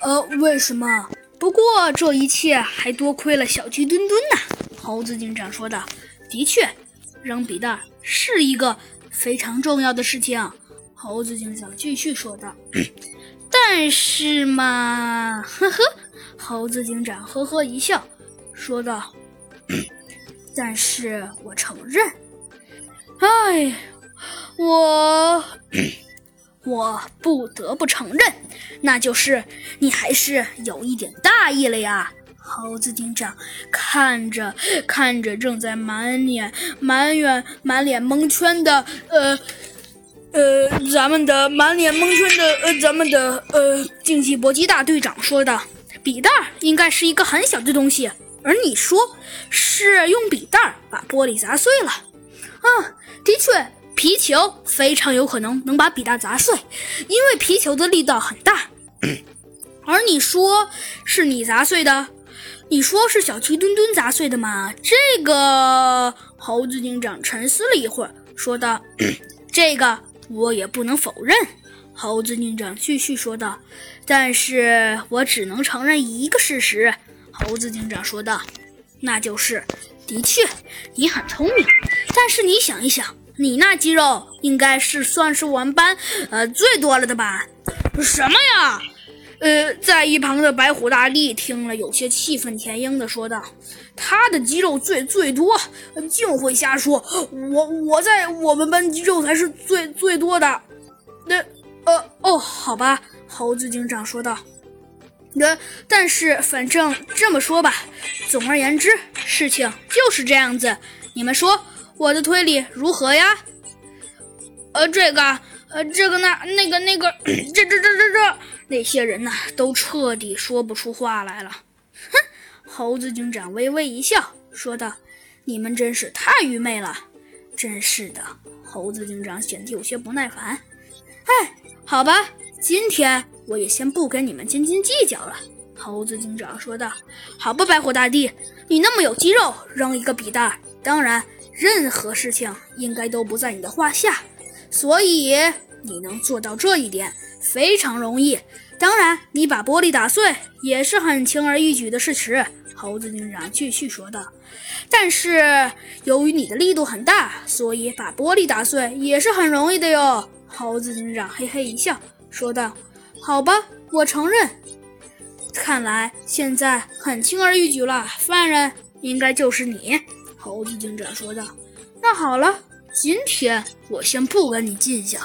呃，为什么？不过这一切还多亏了小鸡墩墩呢。猴子警长说道：“的确，扔笔袋是一个非常重要的事情。”猴子警长继续说道：“ 但是嘛，呵呵。”猴子警长呵呵一笑，说道：“ 但是我承认，哎，我我不得不承认，那就是你还是有一点大意了呀。”猴子警长看着看着正在满脸满脸满脸蒙圈的呃呃咱们的满脸蒙圈的呃咱们的呃竞技搏击大队长说道：“笔袋应该是一个很小的东西，而你说是用笔袋把玻璃砸碎了。啊，的确，皮球非常有可能能把笔袋砸碎，因为皮球的力道很大。而你说是你砸碎的。”你说是小鸡墩墩砸碎的吗？这个猴子警长沉思了一会儿，说道：“ 这个我也不能否认。”猴子警长继续说道：“但是我只能承认一个事实。”猴子警长说道：“那就是，的确，你很聪明。但是你想一想，你那肌肉应该是算是我们班呃最多了的吧？什么呀？”呃，在一旁的白虎大力听了，有些气愤填膺的说道：“他的肌肉最最多，净会瞎说！我我在我们班肌肉才是最最多的。”那呃哦，好吧，猴子警长说道。那但是反正这么说吧，总而言之，事情就是这样子。你们说我的推理如何呀？呃，这个，呃，这个那那个那个，这这这这这。那些人呐，都彻底说不出话来了。哼！猴子警长微微一笑，说道：“你们真是太愚昧了，真是的。”猴子警长显得有些不耐烦。哎，好吧，今天我也先不跟你们斤斤计较了。”猴子警长说道。“好吧，白虎大帝，你那么有肌肉，扔一个笔袋，当然，任何事情应该都不在你的话下，所以你能做到这一点。”非常容易，当然，你把玻璃打碎也是很轻而易举的事实。猴子警长继续说道：“但是由于你的力度很大，所以把玻璃打碎也是很容易的哟。”猴子警长嘿嘿一笑，说道：“好吧，我承认。看来现在很轻而易举了，犯人应该就是你。”猴子警长说道：“那好了，今天我先不跟你计较。”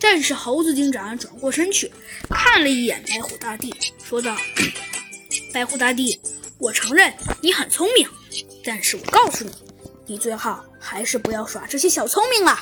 但是猴子警长转过身去，看了一眼白虎大帝，说道：“ 白虎大帝，我承认你很聪明，但是我告诉你，你最好还是不要耍这些小聪明了。”